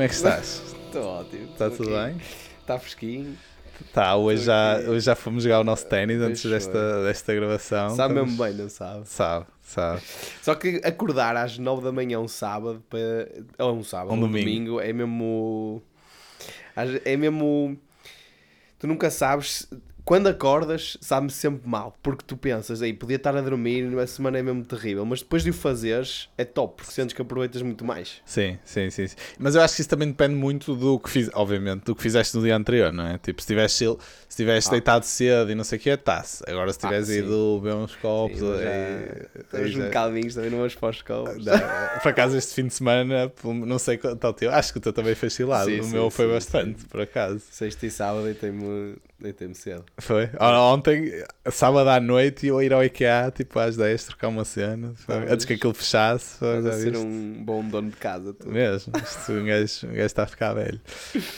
Como é que estás? Estou ótimo. Está Estou tudo aqui. bem? Está fresquinho. Tá, hoje já, aqui. hoje já fomos jogar o nosso ténis antes desta, desta gravação. sabe Estamos- mesmo bem, não sabe? Sabe, sabe. Só que acordar às 9 da manhã um sábado, para... ou um sábado, Um um domingo. domingo, é mesmo... É mesmo... Tu nunca sabes... Quando acordas, sabe-me sempre mal. Porque tu pensas, aí podia estar a dormir, a semana é mesmo terrível. Mas depois de o fazeres, é top, porque sentes que aproveitas muito mais. Sim, sim, sim, sim. Mas eu acho que isso também depende muito do que fiz, obviamente, do que fizeste no dia anterior, não é? Tipo, se tivesse, se tivesse Ah. deitado cedo e não sei o que, está-se. Agora se Ah, tivesse sim. ido beber uns copos, Sim, mas já- um bocadinhos, também não vamos para os copos. Não, Por acaso, este fim de semana, não sei quanto ao teu, acho que o teu também foi cilado. Sim, o sim, meu foi bastante, por acaso. Sexta e sábado deitei-me deitei cedo. Foi. Ontem, sábado à noite, eu ir ao IKEA, tipo às 10, trocar uma cena, Pois. antes que aquilo fechasse. foi, Estás a já ser um bom dono de casa. Tu. Mesmo, isto, um, gajo, um gajo está a ficar velho.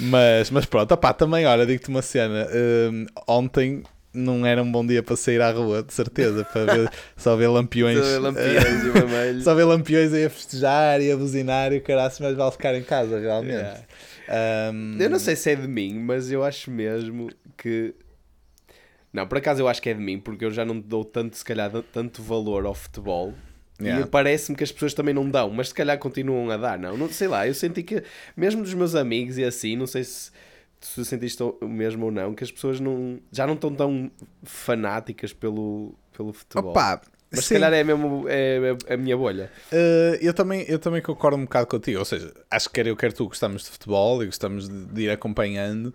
Mas, mas pronto, opá, também, olha, digo-te uma cena. hum, ontem não era um bom dia para sair à rua, de certeza, para ver, só ver lampiões. Só Lampiões e vermelho. Só ver lampiões aí a festejar e a buzinar e o caraço, mas vale ficar em casa, realmente. Yeah. Hum, Eu não sei se é de mim, mas eu acho mesmo que. Não, por acaso eu acho que é de mim, porque eu já não dou tanto, se calhar, tanto valor ao futebol. Yeah. E parece-me que as pessoas também não dão, mas se calhar continuam a dar, não? não sei lá, eu senti que, mesmo dos meus amigos e assim, não sei se, se sentiste o mesmo ou não, que as pessoas não, já não estão tão fanáticas pelo, pelo futebol. Opá, mas se sim. calhar é mesmo é, é a minha bolha. Uh, eu, também, eu também concordo um bocado contigo. Ou seja, acho que quer eu, quer tu gostamos de futebol e gostamos de, de ir acompanhando.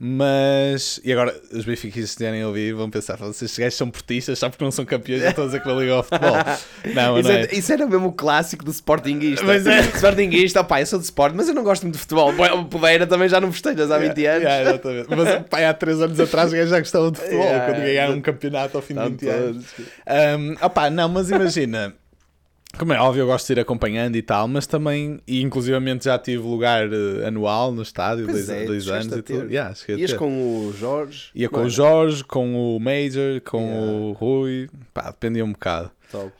Mas. E agora, os benfiquistas que estiverem a ouvir vão pensar: vocês gajos são portistas só porque não são campeões, já estão a dizer que não ligam ao futebol. Não, Isso, não é, é. isso era mesmo o clássico do Sportingista. Mas é. Sportingista, pá, eu sou de Sport, mas eu não gosto muito de futebol. Podeira também já não festejas há 20 anos. Yeah. Mas pá, há 3 anos atrás os gajos já gostavam de futebol Yeah, quando ganharam um campeonato ao fim de Estão 20 anos. Um, opá, não, mas imagina, como é óbvio, eu gosto de ir acompanhando e tal, mas também, e inclusivamente já tive lugar eh, anual no estádio, Pois dois, é, dois anos e tudo. Yeah, Ias com o Jorge. Ia com o? Jorge, com o Major, com Yeah. o Rui, pá, dependia um bocado. Top.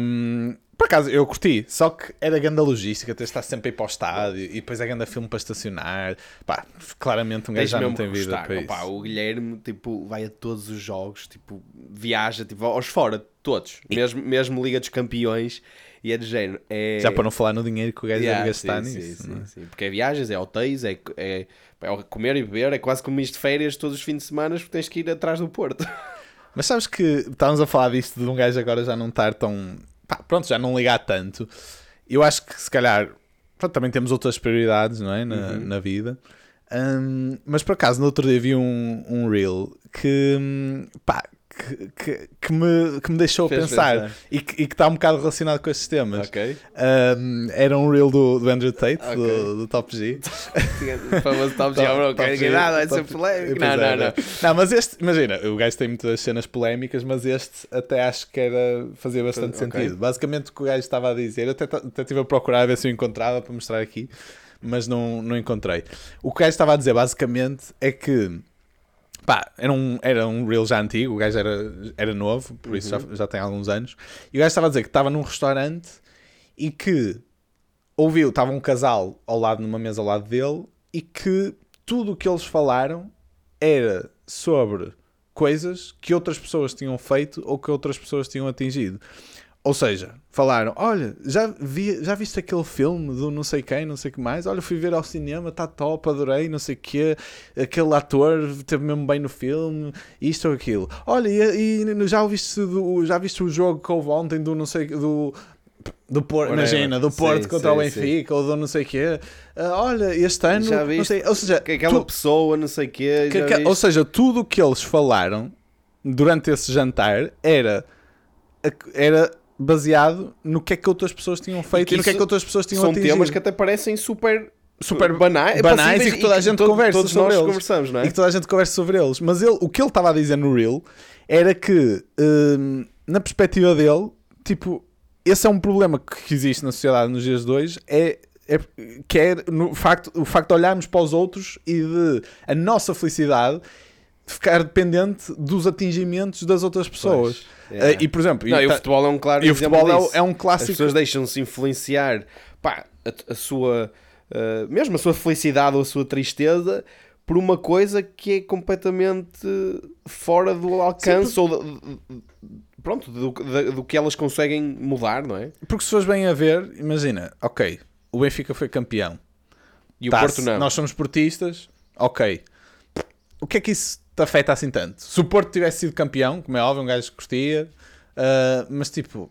Um, por acaso, eu curti, só que era grande logística, ter de estar sempre a ir para o estádio e depois é grande filme para estacionar. Pá, claramente um gajo já não tem vida para Opa, isso. o Guilherme tipo, vai a todos os jogos, tipo, viaja tipo, aos fora, todos. Mesmo, mesmo Liga dos Campeões. E é de género. É... Já para não falar no dinheiro que o gajo Yeah, deve gastar sim, nisso. é? sim, sim. Porque é viagens, é hotéis, é, é, é comer e beber, é quase como isto de férias todos os fins de semana porque tens que ir atrás do Porto. Mas sabes que estávamos a falar disto de um gajo agora já não estar tão. Pá, pronto, já não ligar tanto. Eu acho que se calhar. pronto, também temos outras prioridades, não é? Na, Uhum. na vida. Hum, mas por acaso, no outro dia vi um, um reel que. hum, pá. Que, que, que me, que me deixou Fez pensar, pensar. E, que, e que está um bocado relacionado com estes temas. ok. Hum, era um reel do, do Andrew Tate, Ok. do, do Top G. O famoso Top G, bro, Top quer G, que nada, vai ser polémico. Pois Não, é, não, não. Não, mas este, imagina, o gajo tem muitas cenas polémicas, mas este até acho que era, fazia bastante Ok. sentido. Basicamente o que o gajo estava a dizer, eu até, até estive a procurar a ver se eu encontrava para mostrar aqui, mas não, não encontrei. O que o gajo estava a dizer basicamente é que pá, era um, era um reel já antigo, o gajo era, era novo, por isso já, já tem alguns anos, e o gajo estava a dizer que estava num restaurante e que ouviu, estava um casal ao lado, numa mesa ao lado dele, e que tudo o que eles falaram era sobre coisas que outras pessoas tinham feito ou que outras pessoas tinham atingido. Ou seja, falaram: Olha, já, vi, já viste aquele filme do não sei quem, não sei o que mais? Olha, fui ver ao cinema, está top, adorei, não sei o quê. Aquele ator teve mesmo bem no filme, isto ou aquilo. Olha, e, e já, ouviste do, já viste o jogo que houve ontem do não sei do. Do Porto, imagina, do Sim, Porto contra sim, o Benfica ou do não sei o quê. Ah, olha, este ano, Já não sei, ou seja, Que aquela tu- pessoa, não sei o quê. que- que- ou seja, tudo o que eles falaram durante esse jantar era, era baseado no que é que outras pessoas tinham feito e, que no que é que outras pessoas tinham São atingido. temas que até parecem super, Super banais, banais passíveis e que toda a gente todo- conversa Todos sobre nós eles. conversamos, não é? E que toda a gente conversa sobre eles. Mas ele, o que ele estava a dizer no Reel era que, hum, na perspectiva dele, tipo, esse é um problema que existe na sociedade nos dias de hoje, é, é que é no facto, o facto de olharmos para os outros e de a nossa felicidade ficar dependente dos atingimentos das outras pessoas. Pois, é. Eh, e, por exemplo, Não, e e o tá- futebol é um claro e o futebol é, é um As clássico. pessoas deixam-se influenciar pá, a, a sua uh, mesmo a sua felicidade ou a sua tristeza por uma coisa que é completamente fora do alcance Sim, ou de, pronto, do, do, do, que elas conseguem mudar, não é? Porque se fores bem a ver, imagina, ok, o Benfica foi campeão e o Porto não. Nós somos portistas, ok. O que é que isso te afeta assim tanto? Se o Porto tivesse sido campeão, como é óbvio, um gajo que curtia, uh, mas tipo,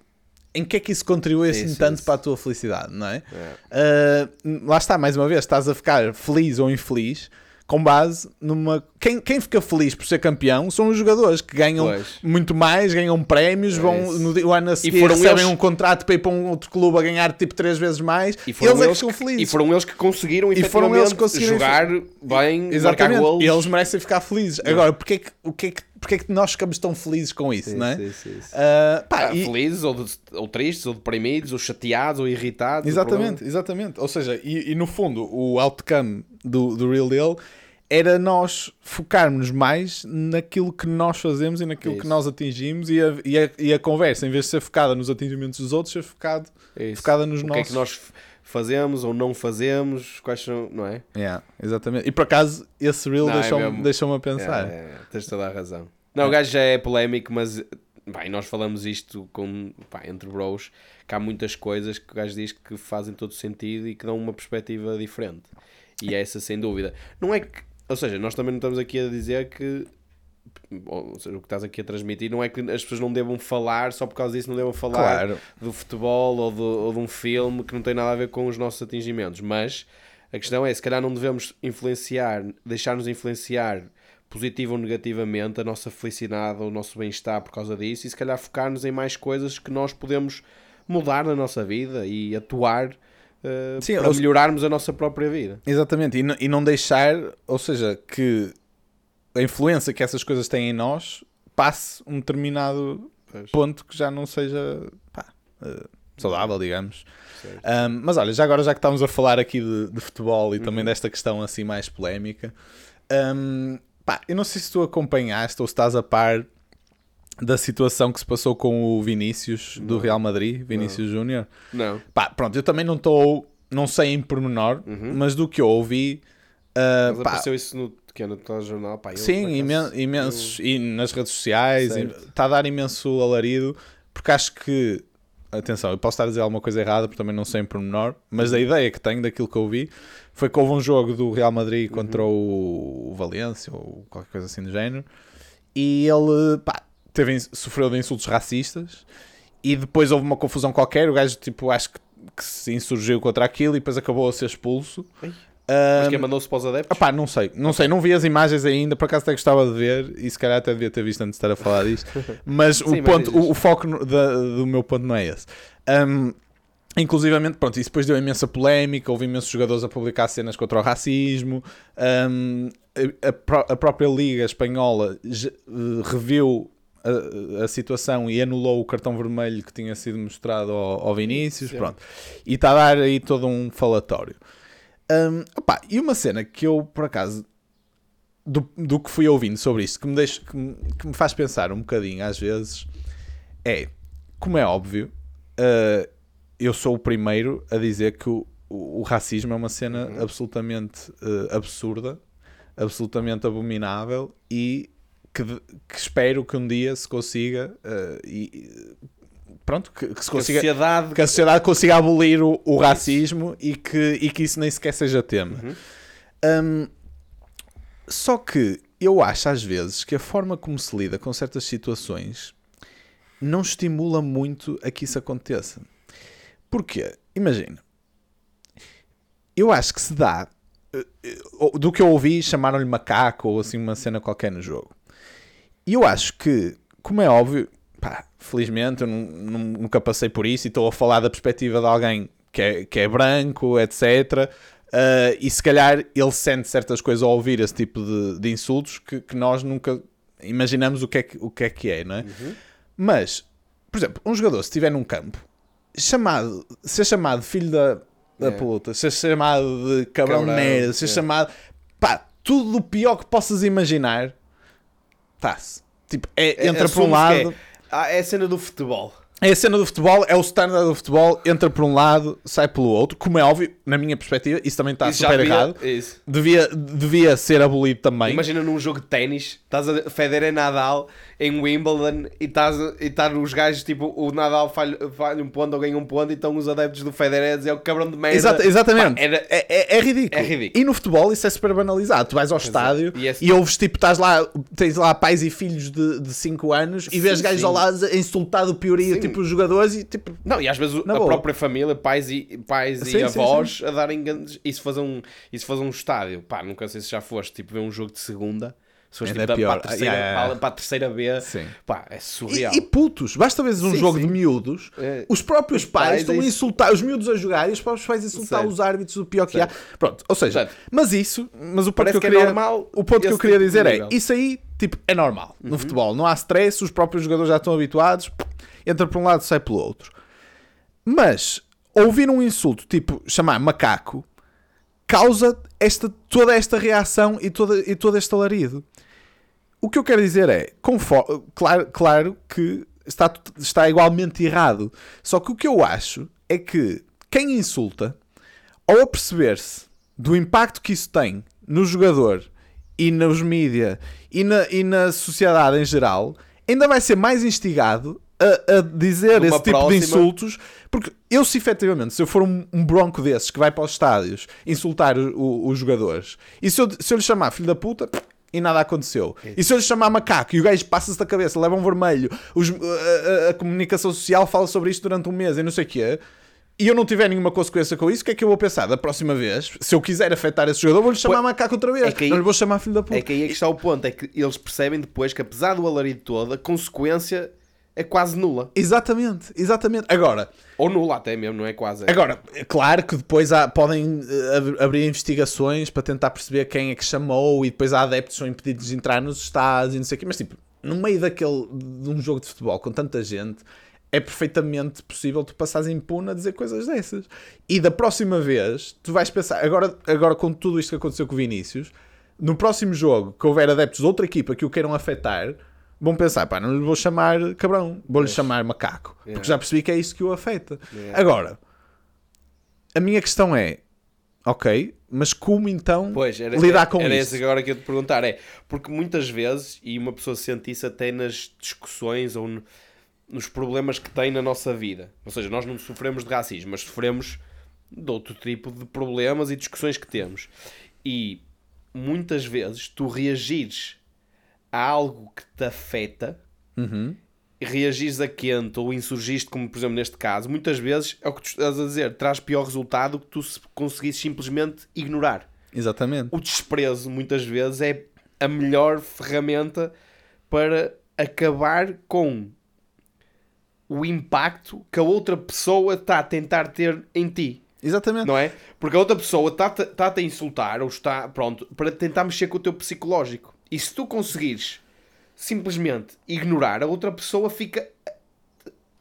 em que é que isso contribui assim isso, tanto isso. para a tua felicidade, não é? é. Uh, lá está, mais uma vez, estás a ficar feliz ou infeliz com base numa. Quem, quem fica feliz por ser campeão são os jogadores que ganham pois. muito mais, ganham prémios, é vão no ano a seguir e recebem eles... um contrato para ir para um outro clube a ganhar tipo três vezes mais. E foram eles, eles é que ficam felizes. E foram eles que conseguiram e foram eles que conseguiram jogar bem, Exatamente. marcar Eles merecem ficar felizes. É. Agora, porque é que, o que é que porque é que nós ficamos tão felizes com isso, sim, não é? Sim, sim, sim. Uh, pá, ah, e... Felizes, ou, de, ou, tristes, ou deprimidos, ou chateados, ou irritados. Exatamente, exatamente. Ou seja, e, e, no fundo, o outcome do, do Real Deal era nós focarmos mais naquilo que nós fazemos e naquilo Isso. que nós atingimos e a, e, a, e a conversa, em vez de ser focada nos atingimentos dos outros, ser focado, focada nos o nossos. O que é que nós fazemos ou não fazemos, quais são, não é? Yeah, exatamente. E por acaso, esse reel é deixou-me é deixou a pensar. É, é, tens toda a razão. Não, o gajo já é polémico, mas bem, nós falamos isto com, pá, entre bros, que há muitas coisas que o gajo diz que fazem todo sentido e que dão uma perspectiva diferente. E é essa sem dúvida. Não é que ou seja, nós também não estamos aqui a dizer que ou seja, o que estás aqui a transmitir não é que as pessoas não devam falar só por causa disso, não devam falar claro. do futebol ou, do, ou de um filme que não tem nada a ver com os nossos atingimentos, mas a questão é, se calhar não devemos influenciar, deixar-nos influenciar positivo ou negativamente a nossa felicidade ou o nosso bem-estar por causa disso e se calhar focar-nos em mais coisas que nós podemos mudar na nossa vida e atuar uh, Sim, para melhorarmos a nossa própria vida. Exatamente, e, e não deixar, ou seja, que a influência que essas coisas têm em nós passe um determinado pois. ponto que já não seja pá, uh, saudável, digamos. Um, mas olha, já agora já que estamos a falar aqui de, de futebol e uhum. também desta questão assim mais polémica, um, pá, eu não sei se tu acompanhaste ou se estás a par da situação que se passou com o Vinícius do Real Madrid, Vinícius Júnior. Não. Pá, pronto, eu também não estou, não sei em pormenor, uhum. mas do que eu ouvi. Uh, mas pá, apareceu isso no, que é no telejornal, pá, Sim, imen imensos, eu... e nas redes sociais, está a dar imenso alarido, porque acho que, atenção, eu posso estar a dizer alguma coisa errada, porque também não sei em pormenor, mas a uhum. ideia que tenho daquilo que eu vi foi que houve um jogo do Real Madrid contra uhum. o, o Valência, ou qualquer coisa assim do género, e ele, pá, teve, sofreu de insultos racistas e depois houve uma confusão qualquer. O gajo, tipo, acho que, que se insurgiu contra aquilo e depois acabou a ser expulso. Mas quem mandou-se para os adeptos? Opá, não sei, não sei, não vi as imagens ainda, por acaso até gostava de ver e se calhar até devia ter visto antes de estar a falar disto, mas Sim, o, ponto, o, o, foco da, do meu ponto não é esse. Um, Inclusivamente, pronto, isso depois deu imensa polémica, houve imensos jogadores a publicar cenas contra o racismo, um, a, a, a, própria Liga Espanhola reviu a, a, situação e anulou o cartão vermelho que tinha sido mostrado ao, ao Vinícius, Sim. pronto. E está a dar aí todo um falatório. Um, opa, e uma cena que eu, por acaso, do, do que fui ouvindo sobre isto, que me, deixa, que, me, que me faz pensar um bocadinho às vezes, é, como é óbvio, uh, eu sou o primeiro a dizer que o, o, o racismo é uma cena uhum. absolutamente uh, absurda, absolutamente abominável e que, que, espero que um dia se consiga uh, e, pronto, que, que, se consiga, que, a sociedade... que a sociedade consiga abolir o, o racismo e que, e que isso nem sequer seja tema. Uhum. Um, só que eu acho às vezes que a forma como se lida com certas situações não estimula muito a que isso aconteça. Porquê? Imagina, eu acho que se dá. Eh, eh, do que eu ouvi, chamaram-lhe macaco ou assim uma cena qualquer no jogo. E eu acho que, como é óbvio, pá, felizmente eu nunca passei por isso e estou a falar da perspectiva de alguém que é, que é branco, etc. Uh, e se calhar ele sente certas coisas ao ouvir esse tipo de, de insultos que, que, nós nunca imaginamos o que é que, o que, é, que é, não é? Uhum. Mas, por exemplo, um jogador, se estiver num campo, chamado, ser chamado filho da, da é. puta, ser chamado de cabrão merda, ser é. chamado pá, tudo o pior que possas imaginar está-se. Tipo, é, é, entra por um lado. É, ah, é a cena do futebol. É a cena do futebol, é o standard do futebol, entra por um lado, sai pelo outro. Como é óbvio, na minha perspectiva, isso também está Isso super devia- errado. Isso. Devia, devia ser abolido também. Imagina num jogo de ténis, estás a Federer Nadal em Wimbledon e estás e tá os gajos, tipo, o Nadal falha, falha um ponto ou ganha um ponto e estão os adeptos do Federer a dizer o cabrão de merda. Exata- exatamente. Pá, era- é, é- é ridículo. É ridículo. E no futebol isso é super banalizado. Tu vais ao estádio E esse- e ouves tipo, estás lá, tens lá pais e filhos de 5 anos e vês Sim, gajos sim. ao lado insultar do pioria, Sim. tipo os jogadores e tipo. Não, e às vezes a boa. própria família, pais e, pais e avós a darem grandes. E se fazer um, fazer um estádio, pá, nunca sei se já foste tipo ver um jogo de segunda, Ainda tipo, é da- pior. para, a terceira, Yeah, para- para a terceira B, Sim. pá, é E, surreal. e putos, basta ver um Sim, jogo sim. de miúdos, É. os próprios pais, pais estão é a insultar, os miúdos a jogar e os próprios pais a insultar Certo. os árbitros, o pior que há. Pronto, ou seja, Certo. mas isso, mas o ponto Parece que eu é queria, normal o ponto que eu queria tipo dizer é, isso aí, tipo, é normal Uhum. no futebol, não há stress, os próprios jogadores já estão habituados, entra por um lado, sai pelo outro. Mas ouvir um insulto, tipo, chamar macaco, causa esta, toda esta reação e, toda, e todo este alarido. O que eu quero dizer é, confo- claro, claro que está, está igualmente errado. Só que o que eu acho é que quem insulta, ao aperceber-se do impacto que isso tem no jogador e nos mídia e na, e na sociedade em geral, ainda vai ser mais instigado a, a dizer esse tipo próxima- de insultos. Porque eu, se efetivamente, se eu for um, um bronco desses que vai para os estádios insultar o- o- os jogadores, e se eu, se eu lhe chamar filho da puta, e nada aconteceu. E se eu lhe chamar macaco e o gajo passa-se da cabeça, leva um vermelho, os- a, a- a comunicação social fala sobre isto durante um mês e não sei o quê, e eu não tiver nenhuma consequência com isso, o que é que eu vou pensar? Da próxima vez, se eu quiser afetar esse jogador, vou-lhe chamar Pois- macaco outra vez. é que aí- não lhe vou chamar filho da puta. É que aí é que está o ponto, é que eles percebem depois que apesar do alarido todo, a consequência é quase nula. Exatamente, exatamente. Agora, Ou nula até mesmo, não é quase. Agora, é claro que depois há- podem eh, ab- abrir investigações para tentar perceber quem é que chamou e depois há adeptos que são impedidos de entrar nos estados e não sei o quê, mas tipo, no meio daquele, de um jogo de futebol com tanta gente, é perfeitamente possível tu passares impune a dizer coisas dessas. E da próxima vez, tu vais pensar, agora, agora com tudo isto que aconteceu com o Vinícius, no próximo jogo que houver adeptos de outra equipa que o queiram afetar, vão pensar, pá, não lhe vou chamar cabrão, vou-lhe chamar macaco, porque já percebi que é isto que o afeta. Yeah. Agora, a minha questão é, ok, mas como então Pois, era, lidar era, com era isso? esse agora que eu te perguntar. É, porque muitas vezes, e uma pessoa sente isso até nas discussões ou no- nos problemas que tem na nossa vida. Ou seja, nós não sofremos de racismo, mas sofremos de outro tipo de problemas e discussões que temos. E muitas vezes tu reagires a algo que te afeta Uhum. e reagires a quente ou insurgiste, como por exemplo neste caso, muitas vezes é o que tu estás a dizer, traz pior resultado que tu se conseguisses simplesmente ignorar Exatamente. o desprezo muitas vezes é a melhor ferramenta para acabar com o impacto que a outra pessoa está a tentar ter em ti, Exatamente. não é? Porque a outra pessoa está-te está a insultar ou está, pronto, para tentar mexer com o teu psicológico. E se tu conseguires simplesmente ignorar, a outra pessoa fica,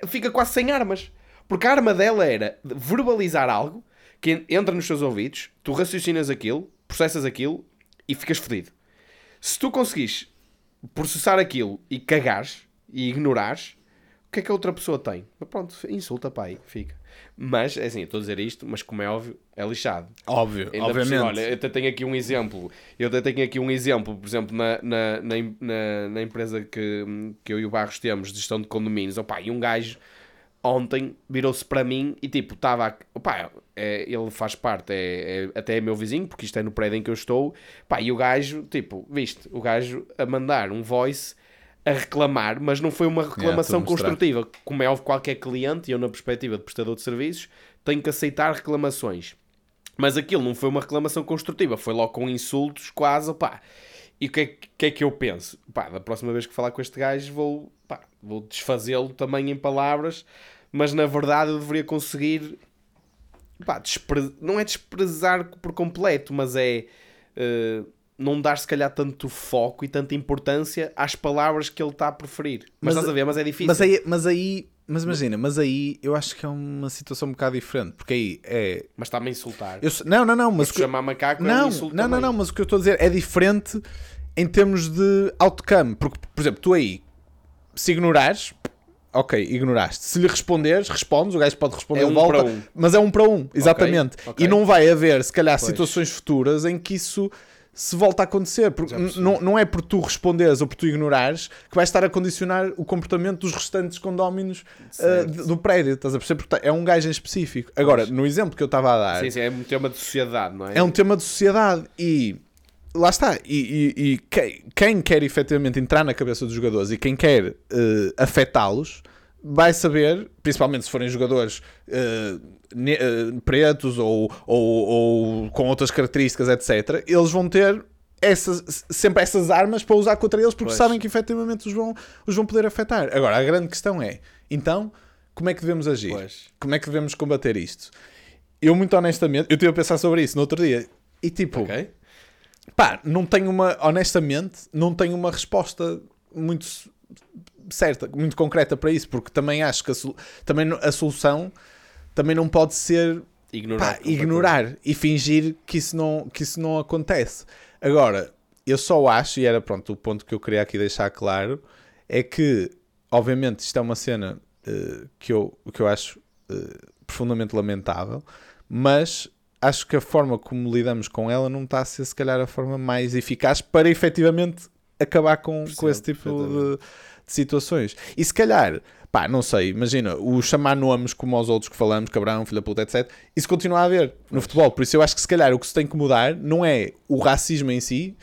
fica quase sem armas. Porque a arma dela era verbalizar algo que entra nos teus ouvidos, tu raciocinas aquilo, processas aquilo e ficas fedido. Se tu conseguires processar aquilo e cagares e ignorares, o que é que a outra pessoa tem? Pronto, insulta, pai, fica. Mas, é assim, eu estou a dizer isto, mas como é óbvio, é lixado. Óbvio, Ainda obviamente. olha, eu até tenho aqui um exemplo. Eu até tenho aqui um exemplo, por exemplo, na, na, na, na, empresa que, que eu e o Barros temos, de gestão de condomínios. Opa, e um gajo ontem virou-se para mim e tipo, estava. Opa, é, ele faz parte, é, é- até é meu vizinho, porque isto é no prédio em que eu estou. Pá, e o gajo, tipo, viste, o gajo a mandar um voice a reclamar, mas não foi uma reclamação mostrar. construtiva. Como é óbvio, qualquer cliente, e eu na perspectiva de prestador de serviços, tenho que aceitar reclamações. Mas aquilo não foi uma reclamação construtiva, foi logo com insultos, quase, pá. E o que é, que é que eu penso? Pá, da próxima vez que falar com este gajo, vou, pá, vou desfazê-lo também em palavras, mas na verdade eu deveria conseguir, pá, despre- não é desprezar por completo, mas é eh, não dar se calhar tanto foco e tanta importância às palavras que ele está a preferir. Mas, Mas- estás a ver, mas é difícil. Mas aí, mas aí, mas imagina, mas aí eu acho que é uma situação um bocado diferente, porque aí é. Mas está-me a insultar. Eu, não, não, não, mas que- chamar macaco é um não, insulto não, não, não, mas o que eu estou a dizer é diferente em termos de outcome. Porque, por exemplo, tu aí, se ignorares, ok, ignoraste. Se lhe responderes, respondes, o gajo pode responder É um volta, para um. mas é um para um, exatamente. ok. E não vai haver, se calhar, Pois. situações futuras em que isso se volta a acontecer. Porque não, não é por tu responderes ou por tu ignorares que vais estar a condicionar o comportamento dos restantes condóminos de- do prédio. Estás a perceber? Porque é um gajo em específico. Agora, no exemplo que eu estava a dar, Sim, sim, é um tema de sociedade, não é? é um tema de sociedade e lá está. E, e- e quem, quem quer efetivamente entrar na cabeça dos jogadores e quem quer eh, afetá-los vai saber, principalmente se forem jogadores eh, pretos ou, ou, ou com outras características, etc., eles vão ter. Essas, sempre essas armas para usar contra eles porque Pois. sabem que efetivamente os vão, os vão poder afetar. Agora, a grande questão é: então, como é que devemos agir? Pois. Como é que devemos combater isto? Eu, muito honestamente, eu estive a pensar sobre isso no outro dia e tipo, Ok? pá, não tenho uma, honestamente, não tenho uma resposta muito certa, muito concreta para isso, porque também acho que a, também a solução também não pode ser Ignorar. pá, ignorar e fingir que isso, não, que isso não acontece. Agora, eu só acho, e era pronto o ponto que eu queria aqui deixar claro, é que, obviamente, isto é uma cena eh, que, eu, que eu acho eh, profundamente lamentável, mas acho que a forma como lidamos com ela não está a ser, se calhar, a forma mais eficaz para efetivamente acabar com, com Percebo esse tipo de, de situações. E se calhar, pá, não sei, imagina, o chamar nomes como aos outros que falamos, cabrão, filha da puta, etc. Isso continua a haver no futebol. Por isso eu acho que se calhar o que se tem que mudar não é o racismo em si,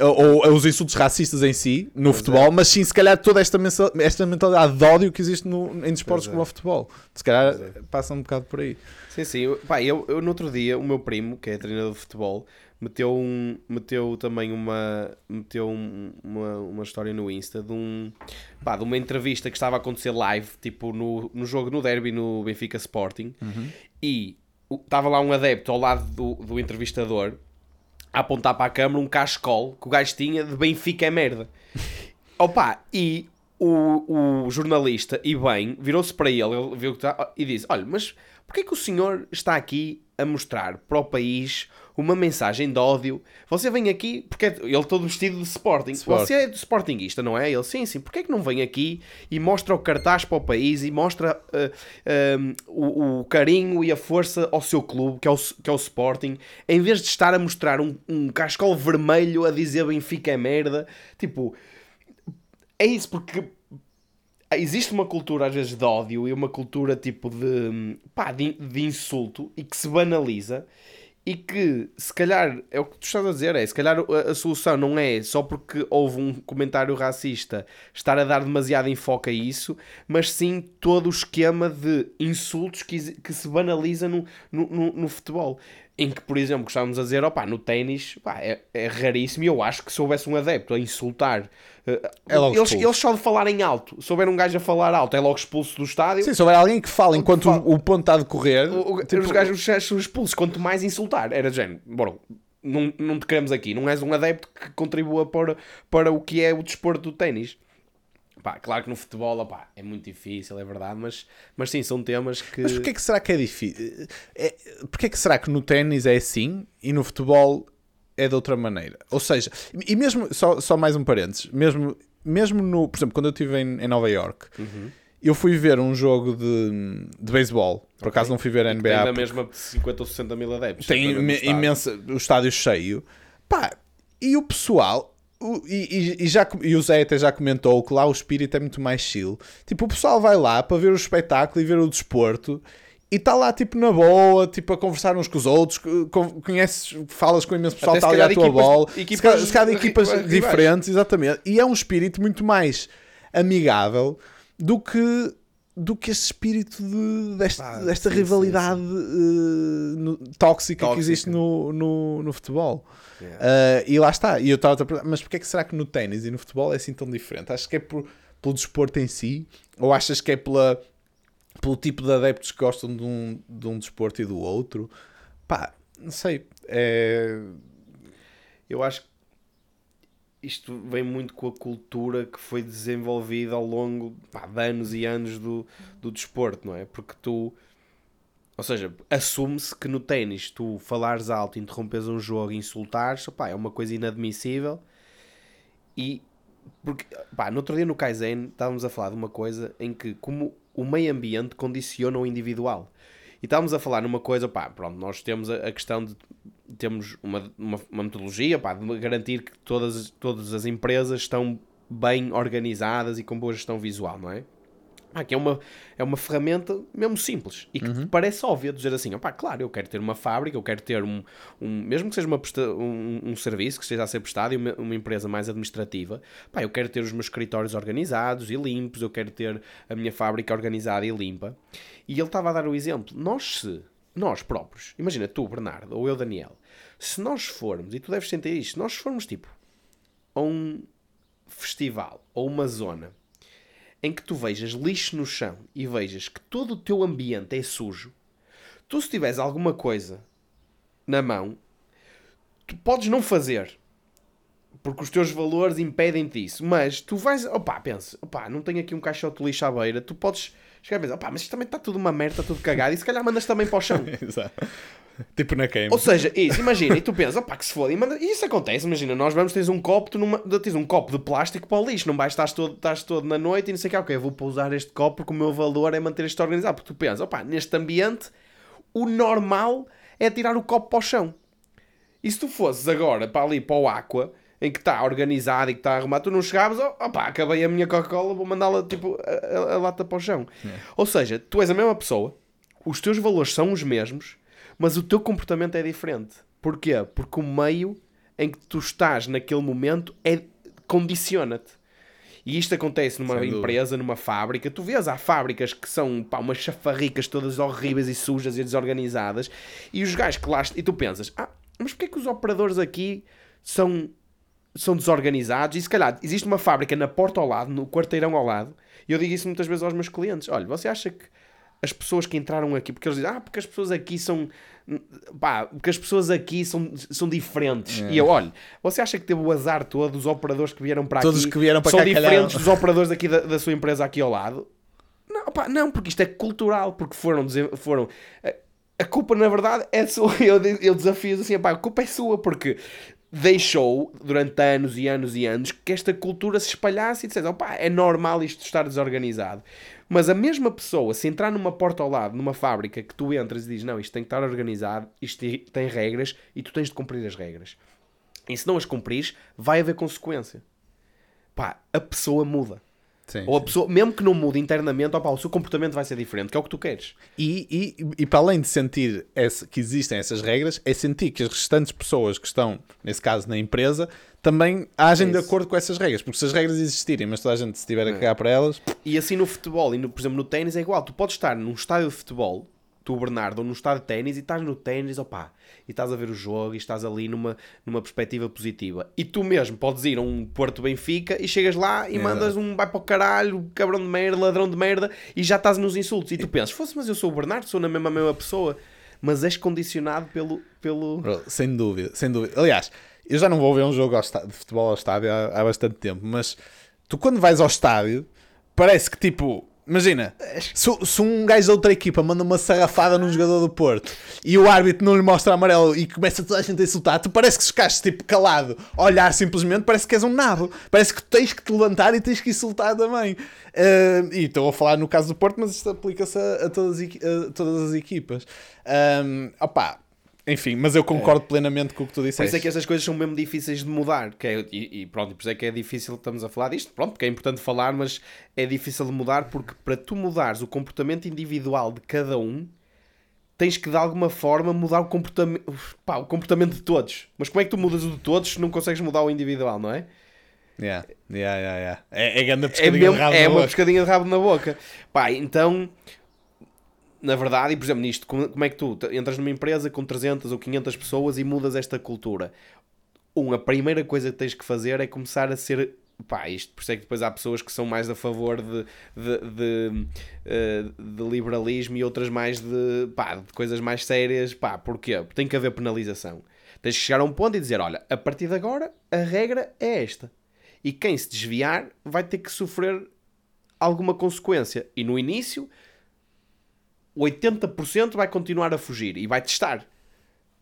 ou, ou os insultos racistas em si, no futebol, mas sim se calhar toda esta, mensa- esta mentalidade de ódio que existe no, em desportos Pois é. como o futebol. Se calhar Pois é. passa um bocado por aí. Sim, sim. Pá, eu, eu no outro dia, o meu primo, que é treinador de futebol, meteu, um, meteu também uma, meteu um- uma, uma história no Insta de, um, pá, de uma entrevista que estava a acontecer live, tipo no, no jogo no derby no Benfica Sporting, e o- estava lá um adepto ao lado do, do entrevistador a apontar para a câmara um cascol que o gajo tinha de Benfica é merda. Opa, e o, o jornalista, e bem, virou-se para ele, ele viu que tá, e disse: Olha, mas porquê que o senhor está aqui a mostrar para o país uma mensagem de ódio? Você vem aqui, porque é- ele todo vestido de Sporting. Sport. Você é do Sportingista, não é? Ele, sim, sim. Porquê que não vem aqui e mostra o cartaz para o país e mostra ah, o, o carinho e a força ao seu clube, que é o, que é o Sporting, em vez de estar a mostrar um, um cascol vermelho a dizer Benfica é merda? Tipo, é isso, porque existe uma cultura às vezes de ódio e uma cultura tipo de, pá, de, de insulto e que se banaliza e que se calhar é o que tu estás a dizer, é se calhar a, a solução não é só porque houve um comentário racista estar a dar demasiado enfoque a isso, mas sim todo o esquema de insultos que, que se banaliza no, no, no, no futebol. Em que, por exemplo, gostávamos a dizer, opá, no ténis é, é raríssimo e eu acho que se houvesse um adepto a insultar, eh, É eles, eles só de falarem alto, se houver um gajo a falar alto, é logo expulso do estádio. Sim, se houver alguém que fala enquanto fala. o, o ponto está a decorrer, O- o- tipo, os gajos os gajos são expulsos, quanto mais insultar. Era de género, bom, não, não te queremos aqui, não és um adepto que contribua para, para o que é o desporto do ténis. Pá, claro que no futebol opá, é muito difícil, é verdade, mas, mas sim, são temas que. Mas porquê que será que é difícil? É, porquê que será que no ténis é assim e no futebol é de outra maneira? Ou seja, e mesmo, só, só mais um parênteses, mesmo, mesmo no, por exemplo, quando eu estive em, em Nova York, Uhum. eu fui ver um jogo de, de beisebol, por acaso não fui ver a NBA, tem da porque mesma 50 ou 60 mil adeptos. tem estádio. imensa, o estádio cheio, pá, e o pessoal... o- e, e- já, e o Zé até já comentou que lá o espírito é muito mais chill. Tipo, o pessoal vai lá para ver o espetáculo e ver o desporto e está lá, tipo, na boa, tipo, a conversar uns com os outros. co- Conheces, falas com o imenso pessoal, está ali à tua equipas- bola. Se equipas calhar- se calhar equipas rivais. diferentes, exatamente. E é um espírito muito mais amigável do que. Do que este espírito de, desta, Ah, desta sim, sim, rivalidade eh, no- tóxica, que Tóxica. existe no, no, no futebol. Yeah. Uh, e lá está. E eu estava a perguntar, mas porquê é que será que no ténis e no futebol é assim tão diferente? Achas que é por, pelo desporto em si? Ou achas que é pela, pelo tipo de adeptos que gostam de um, de um desporto e do outro? Pá, não sei. É... Eu acho que isto vem muito com a cultura que foi desenvolvida ao longo pá, de anos e anos do, do desporto, não é? Porque tu, ou seja, assume-se que no ténis tu falares alto, interrompes um jogo insultares, opá, é uma coisa inadmissível e Porque, pá, no outro dia no Kaizen estávamos a falar de uma coisa em que, como o meio ambiente condiciona o individual. E estávamos a falar numa coisa, pá, pronto, nós temos a, a questão de temos uma, uma, uma metodologia pá, de garantir que todas, todas as empresas estão bem organizadas e com boa gestão visual, não é? Ah, que é uma, é uma ferramenta mesmo simples e que Uhum. parece óbvio dizer assim, opá, claro, eu quero ter uma fábrica, eu quero ter um, um mesmo que seja uma presta- um, um serviço que esteja a ser prestado e uma, uma empresa mais administrativa, pá, eu quero ter os meus escritórios organizados e limpos, eu quero ter a minha fábrica organizada e limpa. E ele estava a dar o exemplo, nós se, nós próprios, imagina tu, Bernardo, ou eu, Daniel, se nós formos, e tu deves sentir isto, se nós formos tipo a um festival ou uma zona em que tu vejas lixo no chão e vejas que todo o teu ambiente é sujo, tu se tiveres alguma coisa na mão, tu podes não fazer. Porque os teus valores impedem-te isso. Mas tu vais... Opá, pensa. Opá, não tenho aqui um caixote de lixo à beira. Tu podes chegar a pensar... Opá, mas isto também está tudo uma merda, está tudo cagado. E se calhar mandas também para o chão. Exato. Tipo na queima. Ou seja, isso, imagina, e tu pensas, opá, que se foda, e, manda, e isso acontece, imagina, nós vamos, tens um copo, tu numa, tens um copo de plástico para o lixo, não vais, estás todo, estás todo na noite e não sei o que, ok, eu vou pousar este copo porque o meu valor é manter isto organizado, porque tu pensas, opá, neste ambiente, o normal é tirar o copo para o chão. E se tu fosses agora para ali, para o Aqua, em que está organizado e que está arrumado, tu não chegavas, oh, opá, acabei a minha Coca-Cola, vou mandá-la, tipo, a, a- a lata para o chão. Ou seja, tu és a mesma pessoa, os teus valores são os mesmos, mas o teu comportamento é diferente. Porquê? Porque o meio em que tu estás naquele momento é condiciona-te. E isto acontece numa Sem dúvida. empresa, numa fábrica. Tu vês, há fábricas que são pá, umas chafarricas todas horríveis e sujas e desorganizadas. E os gajos que lá... E tu pensas, ah, mas porquê que os operadores aqui são, são desorganizados? E se calhar existe uma fábrica na porta ao lado, no quarteirão ao lado. E eu digo isso muitas vezes aos meus clientes. Olha, você acha que as pessoas que entraram aqui, porque eles dizem, ah, porque as pessoas aqui são, pá, porque as pessoas aqui são, são diferentes. É. E eu, olha, você acha que teve o azar todo dos operadores que vieram para Todos aqui que vieram para são cá diferentes calharam. dos operadores aqui da, da sua empresa aqui ao lado? Não, pá, não, porque isto é cultural, porque foram, foram a, culpa na verdade é sua, eu, eu desafio assim, pá, a culpa é sua, porque deixou durante anos e anos e anos que esta cultura se espalhasse e dissesse, opá, é normal isto estar desorganizado. Mas a mesma pessoa, se entrar numa porta ao lado, numa fábrica, que tu entras e dizes, não, isto tem que estar organizado, isto tem- regras e tu tens de cumprir as regras. E se não as cumprires, vai haver consequência. Pá, a pessoa muda. Sim, Ou a sim. pessoa, mesmo que não mude internamente, opá, o seu comportamento vai ser diferente, que é o que tu queres. E, e, e para além de sentir esse- que existem essas regras, é sentir que as restantes pessoas que estão, nesse caso, na empresa, também agem de Isso. acordo com essas regras. Porque se as regras existirem, mas toda a gente se estiver a cagar para elas, E assim no futebol, e no, por exemplo no ténis é igual. Tu podes estar num estádio de futebol, tu Bernardo, ou num estádio de ténis, e estás no ténis, opá, e estás a ver o jogo, e estás ali numa, numa perspectiva positiva. E tu mesmo podes ir a um Porto Benfica e chegas lá e É mandas um vai para o caralho, cabrão de merda, ladrão de merda, e já estás nos insultos. E tu pensas, fosse, mas eu sou o Bernardo, sou na mesma, mesma pessoa. Mas és condicionado pelo. pelo... Sem dúvida, sem dúvida. Aliás, eu já não vou ver um jogo de futebol ao estádio há, há bastante tempo, mas tu quando vais ao estádio, parece que tipo. Imagina, se, se um gajo da outra equipa manda uma sarrafada num jogador do Porto e o árbitro não lhe mostra amarelo e começa toda a gente a insultar, tu parece que ficaste tipo calado, olhar simplesmente, parece que és um nabo. Parece que tens que te levantar e tens que insultar também. Ah, e estou a falar no caso do Porto, mas isto aplica-se a, a todas, a todas as equipas. Um, opá, enfim, mas eu concordo plenamente com o que tu Por disseste. isso é que estas coisas são mesmo difíceis de mudar. Que é- e, e pronto, por isso é que é difícil, estamos a falar disto, pronto, porque é importante falar, mas é difícil de mudar porque para tu mudares o comportamento individual de cada um, tens que de alguma forma mudar o comportamento, pá, o comportamento de todos. Mas como é que tu mudas o de todos se não consegues mudar o individual, não é? Yeah, yeah, yeah, yeah. É, é É, mesmo, é uma boca. pescadinha de rabo na boca. Pá, então, na verdade, e por exemplo, nisto, como, é que tu entras numa empresa com 300 ou 500 pessoas e mudas esta cultura? Um, a primeira coisa que tens que fazer é começar a ser. Pá, isto por isso é que depois há pessoas que são mais a favor de, de, de, eh, de liberalismo e outras mais de, pá, de coisas mais sérias. Pá, porquê? Porque tem que haver penalização. Tens que chegar a um ponto e dizer: olha, a partir de agora a regra é esta. E quem se desviar vai ter que sofrer alguma consequência. E no início, 80% vai continuar a fugir e vai testar.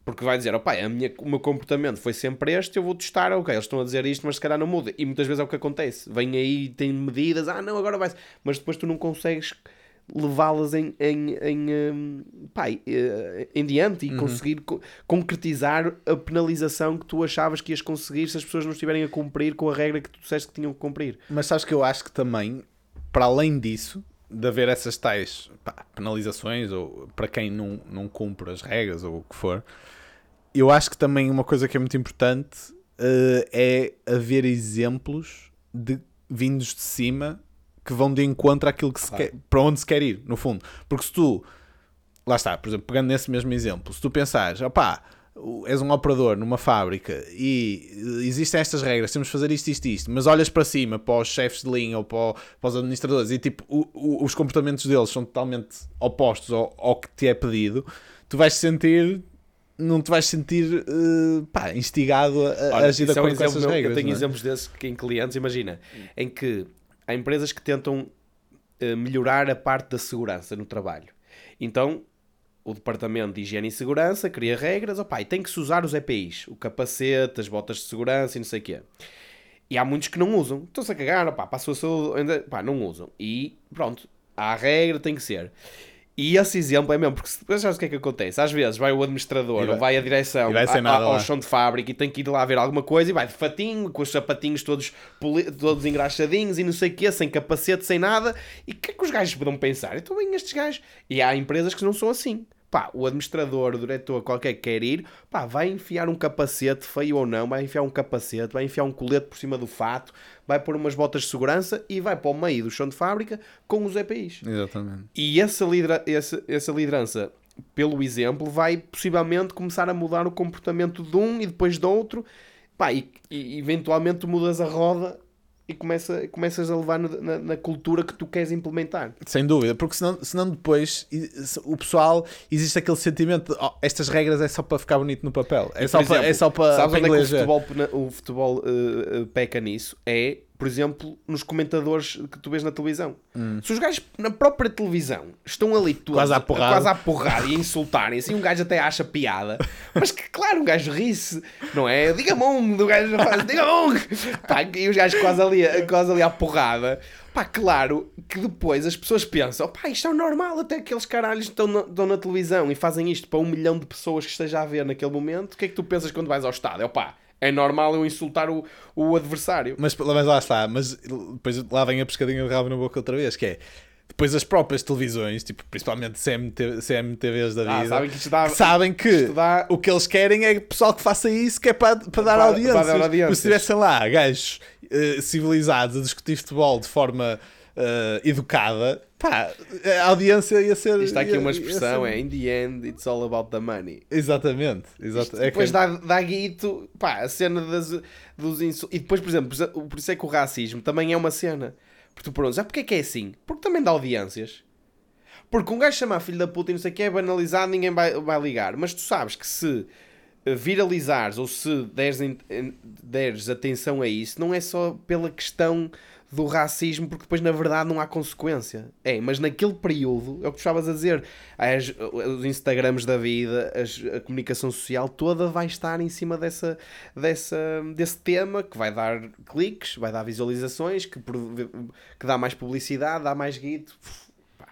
Porque vai dizer, opá, a minha, o meu comportamento foi sempre este, eu vou testar, ok, eles estão a dizer isto, mas se calhar não muda. E muitas vezes é o que acontece. Vem aí, tem medidas, ah não, agora vai Mas depois tu não consegues levá-las em, em, em, um, pá, eh, em diante e uhum. conseguir co concretizar a penalização que tu achavas que ias conseguir se as pessoas não estiverem a cumprir com a regra que tu disseste que tinham que cumprir. Mas sabes que eu acho que também, para além disso, de haver essas tais pá, penalizações ou para quem não, não cumpre as regras ou o que for, eu acho que também uma coisa que é muito importante uh, é haver exemplos de vindos de cima que vão de encontro àquilo que claro. quer, para onde se quer ir, no fundo. Porque se tu, lá está, por exemplo, pegando nesse mesmo exemplo, se tu pensares, opá, és um operador numa fábrica e existem estas regras, temos de fazer isto, isto, isto, mas olhas para cima, para os chefes de linha ou para, para os administradores e tipo, o, o, os comportamentos deles são totalmente opostos ao, ao que te é pedido, tu vais sentir não te vais sentir uh, pá, instigado a, Olha, agir de acordo é com essas regras. Eu tenho é? exemplos desses que em clientes, imagina, em que há empresas que tentam uh, melhorar a parte da segurança no trabalho. Então, o Departamento de Higiene e Segurança cria regras, opa, e tem que se usar os EPIs, o capacete, as botas de segurança e não sei o quê. E há muitos que não usam. Estão-se a cagar, opa, para a sua saúde, pá, não usam. E pronto, há a regra, tem que ser. E esse exemplo é mesmo, porque depois sabes o que é que acontece? Às vezes vai o administrador vai, ou vai a direção vai a, a, ao chão de fábrica e tem que ir lá ver alguma coisa e vai de fatinho, com os sapatinhos todos, todos engraxadinhos e não sei o quê, sem capacete, sem nada. E o que é que os gajos vão pensar? Então bem estes gajos. E há empresas que não são assim pá, o administrador, o diretor, qualquer que quer ir, pá, vai enfiar um capacete, feio ou não, vai enfiar um capacete, vai enfiar um colete por cima do fato, vai pôr umas botas de segurança e vai para o meio do chão de fábrica com os EPIs. Exatamente. E essa, lidera essa, essa liderança, pelo exemplo, vai possivelmente começar a mudar o comportamento de um e depois do outro, pá, e, e eventualmente mudas a roda e começa, começas a levar no, na, na, cultura que tu queres implementar. Sem dúvida, porque senão, senão depois o pessoal existe aquele sentimento de oh, estas regras é só para ficar bonito no papel. É, só, exemplo, para, é só para. Sabes onde é que o futebol, o futebol uh, peca nisso? É por exemplo, nos comentadores que tu vês na televisão. Hum. Se os gajos na própria televisão estão ali todos, quase à porrada, quase porrada e a insultarem, assim um gajo até acha piada, mas que claro, um gajo ri-se, não é? Diga-me um, do gajo faz, diga-me um, pá, e os gajos quase ali, quase ali à porrada. Pá, claro que depois as pessoas pensam, pá, isto é normal, até aqueles caralhos estão na, estão na televisão e fazem isto para um milhão de pessoas que esteja a ver naquele momento. O que é que tu pensas quando vais ao estádio? Pá, é normal eu insultar o, o adversário. Mas, mas lá está, mas depois lá vem a pescadinha de rabo na boca outra vez, que é depois as próprias televisões, tipo, principalmente CMT, CMTVs da ah, vida, ah, sabem que, dá, que, sabem que dá... o que eles querem é pessoal que faça isso que é para, para, dar, audiências. Para dar audiências. Se estivessem lá gajos uh, civilizados a discutir futebol de forma uh, educada, pá, a audiência ia ser. Está aqui ia, uma expressão: ser... é in the end, it's all about the money. Exatamente. exato. É depois que... dá, dá guito, pá, a cena das, dos insultos. E depois, por exemplo, por isso é que o racismo também é uma cena. Porque tu perguntas, ah, porque é que é assim? Porque também dá audiências. Porque um gajo chamar filho da puta e não sei o que é banalizado, ninguém vai, vai ligar. Mas tu sabes que se viralizares ou se deres, deres atenção a isso, não é só pela questão do racismo, porque depois na verdade não há consequência. É, mas naquele período, é o que tu estavas a dizer, as, os Instagrams da vida, as, a comunicação social toda vai estar em cima dessa, dessa, desse tema que vai dar cliques, vai dar visualizações, que, que dá mais publicidade, dá mais guito. Pá.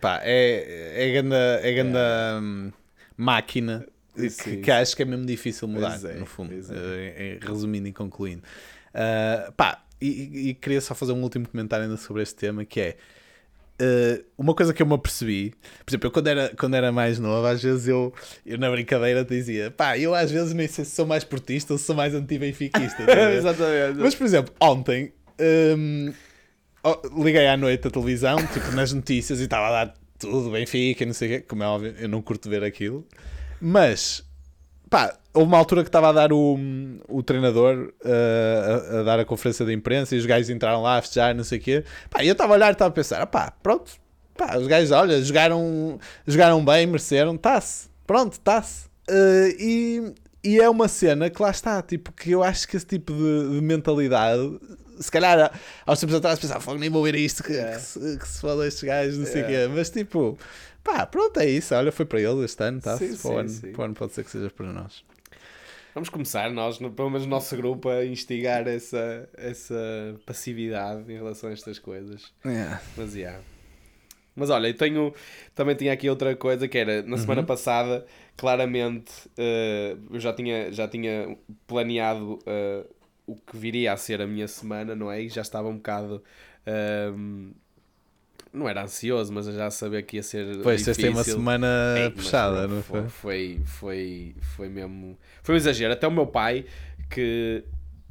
Pá, é, é grande, é grande é. Hum, máquina que, que, acho que é mesmo difícil mudar, é, no fundo, é. É, resumindo e concluindo. Uh, pá, e, e, queria só fazer um último comentário ainda sobre este tema que é uh, uma coisa que eu me apercebi, por exemplo, eu quando era, quando era mais novo, às vezes eu, eu na brincadeira dizia, pá, eu às vezes nem sei se sou mais portista ou se sou mais anti-benfiquista. Tá Exatamente. Mas, por exemplo, ontem um, liguei à noite a televisão, tipo nas notícias, e estava a dar tudo Benfica, não sei o quê, como é óbvio, eu não curto ver aquilo, mas pá, houve uma altura que estava a dar o, o treinador uh, a, a, dar a conferência de imprensa e os gajos entraram lá a festejar, não sei o quê. Pá, eu estava a olhar e estava a pensar, pá, pronto, pá, os gajos, olha, jogaram, jogaram bem, mereceram, está-se, pronto, está-se. Uh, e, e é uma cena que lá está, tipo, que eu acho que esse tipo de, de mentalidade se calhar há uns tempos atrás pensava, fogo, nem vou ver isto que, que, se, que se fala estes gajos, não sei o quê. Mas tipo, pá, pronto, é isso. Olha, foi para ele este ano, tá? Sim, para, o ano, sim, sim. para o ano pode ser que seja para nós. Vamos começar, nós, pelo menos no nosso grupo, a instigar essa, essa passividade em relação a estas coisas. Mas, yeah. Mas olha, eu tenho, também tinha aqui outra coisa que era, na semana passada, claramente, eh, eu já tinha, já tinha planeado eh, o que viria a ser a minha semana, não é? E já estava um bocado... ehm, não era ansioso, mas já sabia que ia ser Pois, vocês têm uma difícil. semana Ei, fechada, foi, não foi? Foi, foi, foi mesmo. Foi um exagero. Até o meu pai, que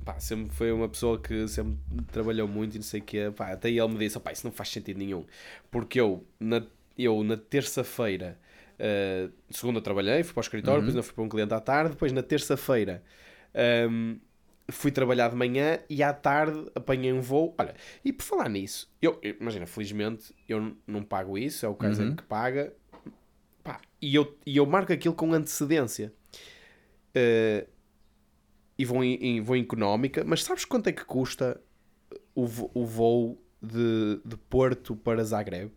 pá, sempre foi uma pessoa que sempre trabalhou muito e não sei o quê, pá, até ele me disse: "Opá, isso não faz sentido nenhum. Porque eu, na, eu, na terça-feira, eh, segunda trabalhei, fui para o escritório, Uhum. depois ainda fui para um cliente à tarde, depois na terça-feira. ehm, Fui trabalhar de manhã e à tarde apanhei um voo. Olha, e por falar nisso, eu, eu- imagina, felizmente eu não pago isso, é o caso Uhum. que paga. Pá, e, eu, e eu marco aquilo com antecedência. Eh, e vou em, em- vou em económica, mas sabes quanto é que custa o, o voo de, de Porto para Zagreb?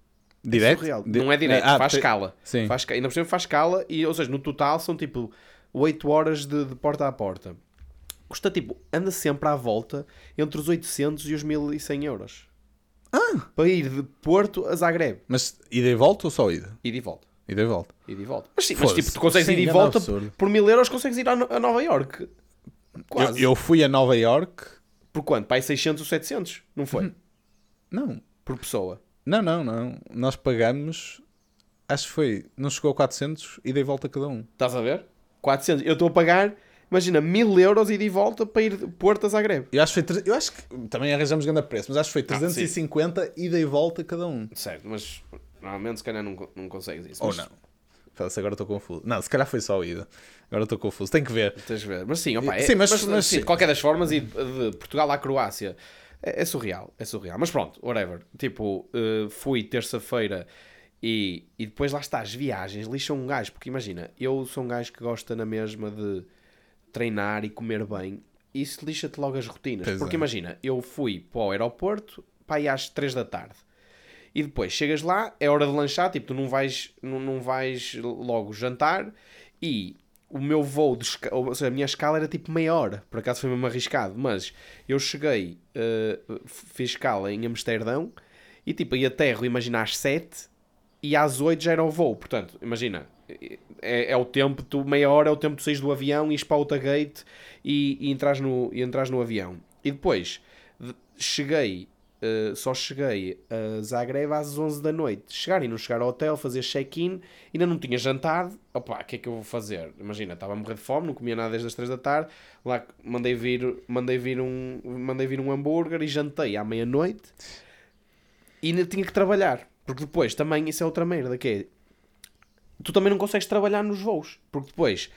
É Direto? surreal. Di- Não é direto, Ah, faz te- escala. Sim. Faz, ainda por cima faz escala, e, ou seja, no total são tipo 8 horas de, de porta a porta. Custa tipo, anda sempre à volta entre os 800 e os 1100 euros. Ah! Para ir de Porto a Zagreb. Mas ida e volta ou só ida? E de volta. Ida e volta. E de volta. Mas sim, mas tipo, tu consegues Sim, ir e volta absurdo. por 1000 euros, consegues ir a, a Nova York. Quase. Eu, eu fui a Nova York. Por quanto? Pai, 600 ou 700? Não foi? Uhum. Não. Por pessoa. Não, não, não. Nós pagamos. Acho que foi. Não chegou a 400 ida e volta cada um. Estás a ver? 400. Eu estou a pagar, imagina, 1000 euros e de volta para ir de Porto a Zagreb. Eu acho que, foi, eu acho que também arranjamos grande preço, mas acho que foi Ah, sim. 350 ida e volta cada um. Certo, mas normalmente se calhar não, não consegues isso. Ou mas não. Fala-se, agora estou confuso. Não, se calhar foi só ida. Agora estou confuso. Tem que ver. Tens de ver. Mas sim, opa, é, Sim, mas- mas, mas sim, sim. de qualquer das formas, ir de Portugal à Croácia é, é surreal. É surreal. Mas pronto, whatever. Tipo, eh, fui terça-feira e, e depois lá está, as viagens lixam um gajo. Porque imagina, eu sou um gajo que gosta na mesma de treinar e comer bem. Isso lixa-te logo as rotinas. Pois porque é. imagina, eu fui para o aeroporto para aí às 3 da tarde. E depois chegas lá, é hora de lanchar, tipo, tu não vais, não, não vais logo jantar e o meu voo, de ou seja, a minha escala era tipo meia hora, por acaso foi mesmo arriscado, mas eu cheguei, eh, fiz escala em Amsterdão e tipo, ia aterro, imagina às 7 e às 8 já era o voo, portanto, imagina, é, é o tempo, tu, meia hora é o tempo de saís do avião, ires para outra gate e, e, entras no, e entras no avião. E depois, de- cheguei, eh, só cheguei a Zagreb às 11 da noite. Chegar e não chegar ao hotel, fazer check-in, ainda não tinha jantado. Opa, o que é que eu vou fazer? Imagina, estava a morrer de fome, não comia nada desde as 3 da tarde. Lá mandei vir, mandei vir, um, mandei vir um hambúrguer e jantei à meia-noite. E ainda tinha que trabalhar. Porque depois, também, isso é outra merda, que é... Tu também não consegues trabalhar nos voos. Porque depois,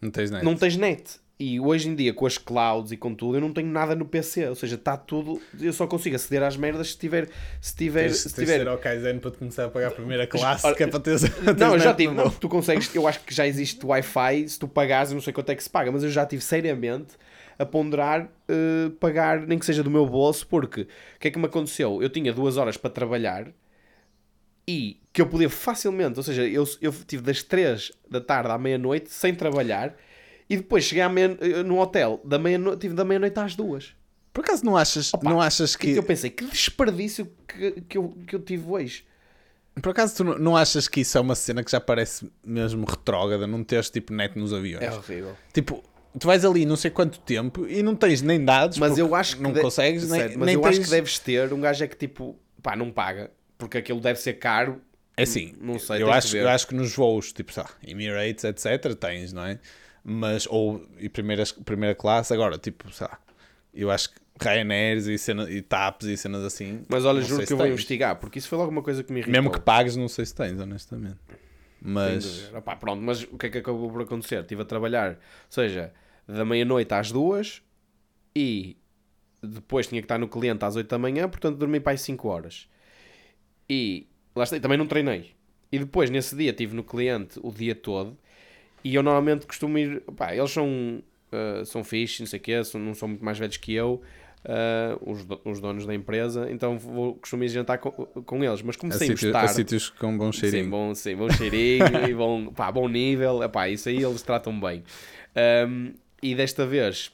Não tens net. não tens net. E hoje em dia, com as clouds e com tudo, eu não tenho nada no PC. Ou seja, está tudo. Eu só consigo aceder às merdas se tiver. Se tiver. Tens, se tens tiver... ser ao Kaizen para te começar a pagar a primeira classe, Ora, que é para teres. Não, eu já tive. Não, tu consegues. Eu acho que já existe Wi-Fi. Se tu pagares, eu não sei quanto é que se paga, mas eu já tive seriamente a ponderar eh, pagar, nem que seja do meu bolso, porque o que é que me aconteceu? Eu tinha duas horas para trabalhar e que eu podia facilmente, ou seja, eu, eu tive das 3 da tarde à meia-noite sem trabalhar e depois cheguei meia, eh, no hotel da meia-noite, tive da meia-noite às duas. Por acaso não achas, não achas Que que. eu pensei, que desperdício que, que, eu, que eu tive hoje. Por acaso tu não- achas que isso é uma cena que já parece mesmo retrógrada, não teres tipo net nos aviões? É horrível. Tipo, tu vais ali não sei quanto tempo e não tens nem dados, Mas eu acho que não de- consegues, nem, Certo, mas nem eu tens... acho que deves ter um gajo é que tipo, pá, não paga, porque aquilo deve ser caro. É assim, Não sei, eu que acho, ver. eu acho que nos voos, tipo, sei lá, Emirates, etc, tens, não é? Mas, ou e primeiras, primeira classe, agora, tipo, sei lá, eu acho que Ryanairs e, cena, e TAPs e cenas assim. Mas olha, juro que eu vou tens. investigar, porque isso foi logo uma coisa que me irritou. Mesmo que pagues, não sei se tens, honestamente. Mas. Opá, pronto, mas o que é que acabou por acontecer? Estive a trabalhar, ou seja, da meia-noite às duas e depois tinha que estar no cliente às 8 da manhã, portanto dormi para aí 5 horas. E lá está, também não treinei. E depois, nesse dia, estive no cliente o dia todo e eu normalmente costumo ir. Pá, eles são, ah, são fixe, não sei o quê, são, não são muito mais velhos que eu. uh, os, do- os donos da empresa, então vou, costumo ir jantar com, com eles. Mas como A, saímos sítio- a sítios com bom cheirinho. Sim, bom, sim, bom cheirinho e bom, pá, bom nível. Epá, isso aí eles tratam bem. Um, e desta vez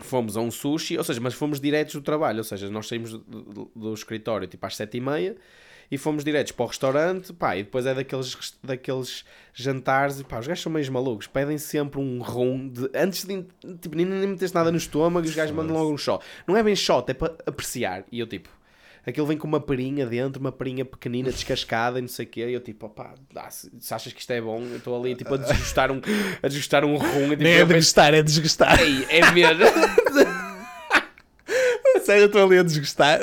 fomos a um sushi, ou seja, mas fomos diretos do trabalho, ou seja, nós saímos do, do- do escritório tipo às sete e meia e fomos diretos para o restaurante, pá, e depois é daqueles, daqueles jantares, e pá, os gajos são meio malucos, pedem sempre um rum, de, antes de, tipo, nem, nem meteste nada no estômago e os gajos mandam logo um shot. Não é bem shot, é para apreciar, e eu tipo... Aquilo vem com uma perinha dentro, uma perinha pequenina, descascada e não sei o quê. E eu tipo, opá, dá, se, se achas que isto é bom, eu estou ali tipo a desgostar um, a desgostar um rum. Tipo, Nem é desgostar, é desgostar. Ei, é mesmo. Sério, eu estou ali a desgostar.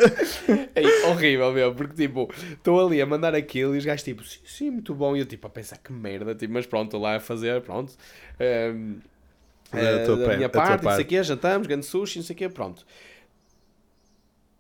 Ei, horrível mesmo, porque tipo, estou ali a mandar aquilo e os gajos tipo, sim, sim, muito bom. E eu tipo, a pensar que merda, tipo, mas pronto, estou lá a fazer, pronto. Ehm, A eh, da minha parte, não sei o quê, jantamos, grande sushi, não sei o quê, pronto.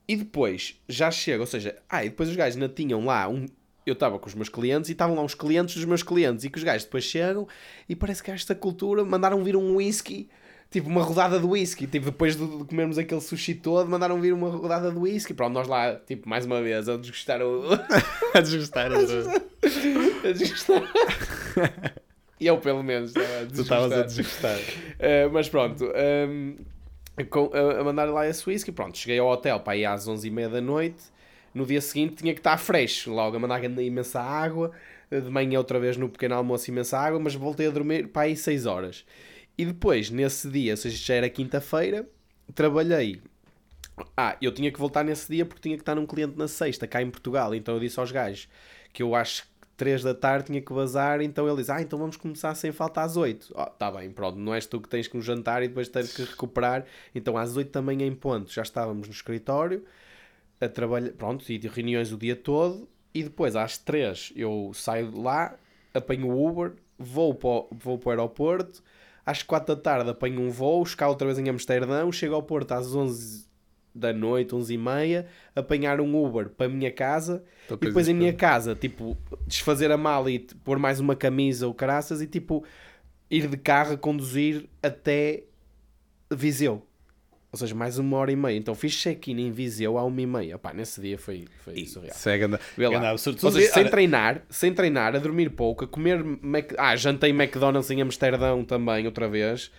E depois já chega, ou seja, ah, e depois os gajos ainda tinham lá um. Eu estava com os meus clientes e estavam lá uns clientes dos meus clientes e que os gajos depois chegam e parece que esta cultura mandaram vir um whisky, tipo uma rodada de whisky, tipo depois de, comermos aquele sushi todo, mandaram vir uma rodada de whisky. Pronto, nós lá, tipo, mais uma vez, a desgostar o. a desgostar. a desgostar. E eu, pelo menos, estava a Tu estavas a desgostar. desgostar. Uh, mas pronto, um, com- a, a mandar lá esse whisky, pronto, cheguei ao hotel para ir às 11h30 da noite. No dia seguinte tinha que estar fresh, logo a mandar imensa água. De manhã outra vez no pequeno almoço imensa água, mas voltei a dormir para aí 6 horas. E depois, nesse dia, ou seja, já era quinta-feira, trabalhei. Ah, eu tinha que voltar nesse dia porque tinha que estar num cliente na sexta, cá em Portugal. Então eu disse aos gajos que eu acho que 3 da tarde tinha que vazar. Então ele disse: Ah, então vamos começar sem falta às 8. Oh, tá bem, pronto, não és tu que tens que um jantar e depois tens que recuperar. Então às 8 também em ponto já estávamos no escritório a trabalhar, pronto, e de reuniões o dia todo. E depois às 3 eu saio de lá, apanho o Uber, vou para o, vou para o aeroporto. Às 4 da tarde apanho um voo, chegar outra vez em Amsterdão, chego ao Porto às 11 da noite, 11 e meia, apanhar um Uber para a minha casa Então, e depois em minha casa, tipo, desfazer a mala e pôr mais uma camisa ou caraças e tipo, ir de carro a conduzir até Viseu. Ou seja, mais uma hora e meia. Então fiz check-in em Viseu à uma e meia. Pá, nesse dia foi, foi surreal. Absurdo. Ou seja, sem treinar, sem treinar, a dormir pouco, a comer Mac... Ah, jantei McDonald's em Amsterdão também, outra vez.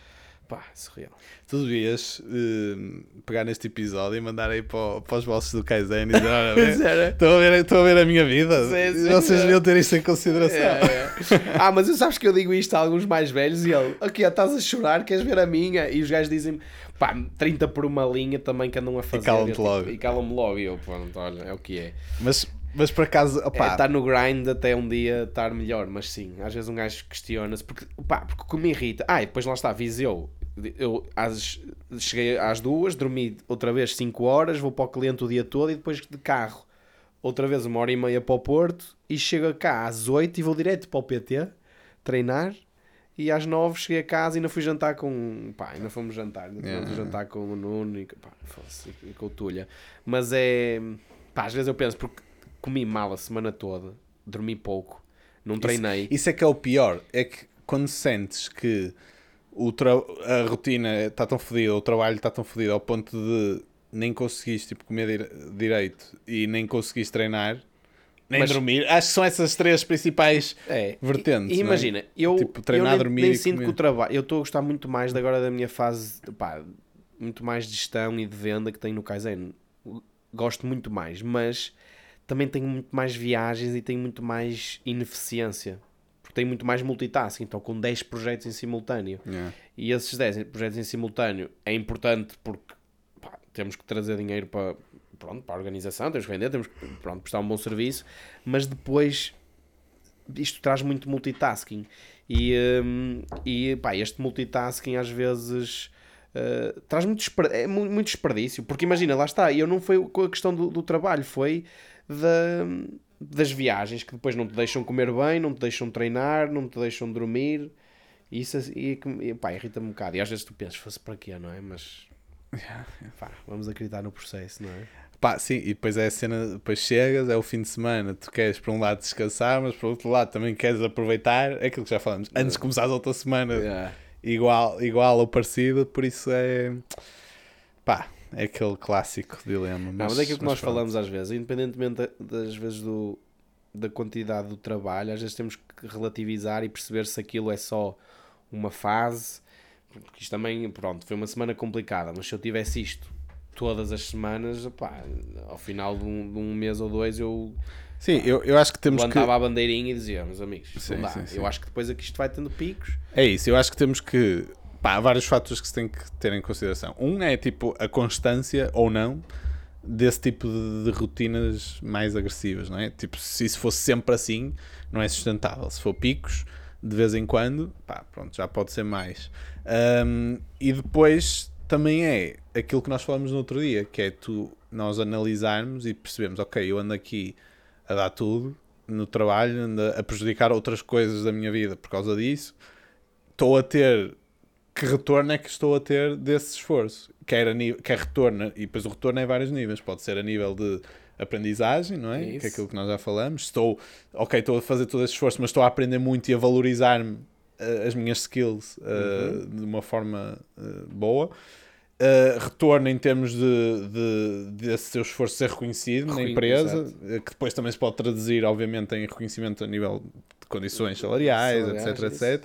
Pá, surreal. Tu devias eh, pegar neste episódio e mandar aí para, para os bosses do Kaizen e dizer: Olha, era. estou a, ver, a ver a minha vida. Sim, sim, Vocês é. deviam ter isto em consideração. É, é. Ah, mas eu sabes que eu digo isto a alguns mais velhos e ele, aqui estás a chorar, queres ver a minha? E os gajos dizem pá, 30 por uma linha também que andam a fazer. calam-te Eu, tipo, logo. E calam-me logo. E eu, pronto, olha, é o que é. Mas, mas por acaso, É, opá, estar no grind até um dia estar melhor, mas sim, às vezes um gajo questiona-se, porque, pá, porque o que me irrita. Ah, e depois lá está, Viseu. Eu às, cheguei às duas, dormi outra vez 5 horas, vou para o cliente o dia todo e depois de carro outra vez uma hora e meia para o Porto e chego cá às 8 e vou direto para o PT treinar e às 9 cheguei a casa e ainda fui jantar com pá, ainda fomos jantar, ainda tivemos Yeah. jantar com o Nuno e, pá, e com o Tulha mas é pá, às vezes eu penso porque comi mal a semana toda dormi pouco, não treinei isso é que é o pior. É que quando sentes que o tra- a rotina está tão fodida, o trabalho está tão fodido ao ponto de nem conseguiste tipo, comer dire- direito e nem conseguiste treinar, nem Mas- dormir. Acho que são essas três principais É, vertentes. E, e é? imagina, eu, Tipo, treinar, eu nem, dormir nem sinto comer. que o trabalho. Eu estou a gostar muito mais de agora da minha fase, pá, muito mais de gestão e de venda que tenho no Kaizen. Gosto muito mais, mas também tenho muito mais viagens e tenho muito mais ineficiência. Porque tenho muito mais multitasking, então com 10 projetos em simultâneo. Yeah. E esses 10 projetos em simultâneo é importante porque pá, temos que trazer dinheiro para, pronto, para a organização, temos que vender, temos que pronto, prestar um bom serviço, mas depois isto traz muito multitasking. E, hum, e pá, este multitasking às vezes uh, traz muito, é mu- muito desperdício. Porque imagina, lá está, eu não foi com a questão do, do trabalho, foi da, das viagens que depois não te deixam comer bem, não te deixam treinar, não te deixam dormir. E Isso e, e, pá, irrita-me um bocado. E às vezes tu pensas, fosse para quê, não é? Mas pá, vamos acreditar no processo, não é? Pá, sim, e depois é a cena, depois chegas, é o fim de semana, tu queres por um lado descansar, mas por outro lado também queres aproveitar, é aquilo que já falamos, antes de começares a outra semana Yeah. igual, igual ou parecido, por isso é pá, é aquele clássico dilema. Não, mas é aquilo que nós pronto. falamos às vezes, independentemente da- das vezes do, da quantidade do trabalho, às vezes temos que relativizar e perceber se aquilo é só uma fase, porque isto também, pronto, foi uma semana complicada, mas se eu tivesse isto todas as semanas, opá, ao final de um, de um mês ou dois eu Sim, eu, eu acho que temos que. levantava a bandeirinha e dizia, meus amigos, Sim, não dá. sim, sim. eu acho que depois aqui isto vai tendo picos, É isso, eu acho que temos que. Pá, há vários fatores que se tem que ter em consideração. Um é tipo a constância ou não desse tipo de, de rotinas mais agressivas, não é? Tipo, se isso fosse sempre assim, não é sustentável. Se for picos, de vez em quando, pá, pronto, já pode ser mais. Ahm, e depois também é aquilo que nós falamos no outro dia, que é tu, nós analisarmos e percebemos, ok, eu ando aqui a dar tudo no trabalho, ando a prejudicar outras coisas da minha vida por causa disso, estou a ter que retorno é que estou a ter desse esforço? Quer, a quer retorno, e depois o retorno é em vários níveis, pode ser a nível de aprendizagem, não é? Isso. Que é aquilo que nós já falamos. Estou, ok, estou a fazer todo esse esforço, mas estou a aprender muito e a valorizar-me eh, as minhas skills eh, de uma forma eh, boa. Uh, retorno em termos de, de, desse seu esforço ser reconhecido na Reconhe- empresa, exato. eh, que depois também se pode traduzir, obviamente, em reconhecimento a nível de condições salariais, Salariais, etc, isso. etc.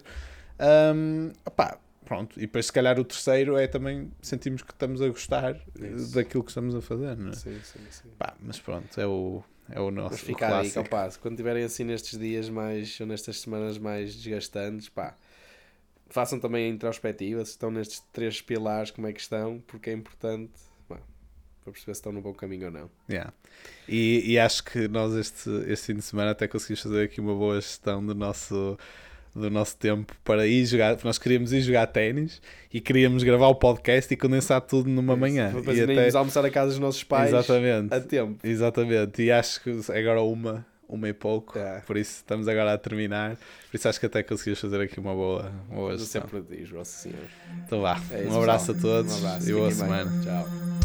Um, opá, pronto. E depois, se calhar, o terceiro é também sentimos que estamos a gostar eh, Isso. daquilo que estamos a fazer, não é? sim, sim, sim. Pá, mas pronto, é o, é o nosso Mas o fica aí, clássico. capaz, quando tiverem assim nestes dias mais, ou nestas semanas mais desgastantes, pá, façam também a introspectiva, se estão nestes três pilares, como é que estão, porque é importante, para perceber se estão no bom caminho ou não. Yeah. E, e acho que nós este, este fim de semana até conseguimos fazer aqui uma boa gestão do nosso, do nosso tempo para ir jogar, nós queríamos ir jogar ténis e queríamos gravar o podcast e condensar tudo numa manhã. Depois E até- almoçar a casa dos nossos pais Exatamente. a tempo. Exatamente, e acho que é agora uma, uma e pouco, É. por isso estamos agora a terminar. Por isso acho que até conseguimos fazer aqui uma boa, uma boa gestão. sempre diz, Nossa Senhora. Então vá, É um isso, abraço pessoal. a todos Um abraço. e boa Fiquem bem. semana. Tchau.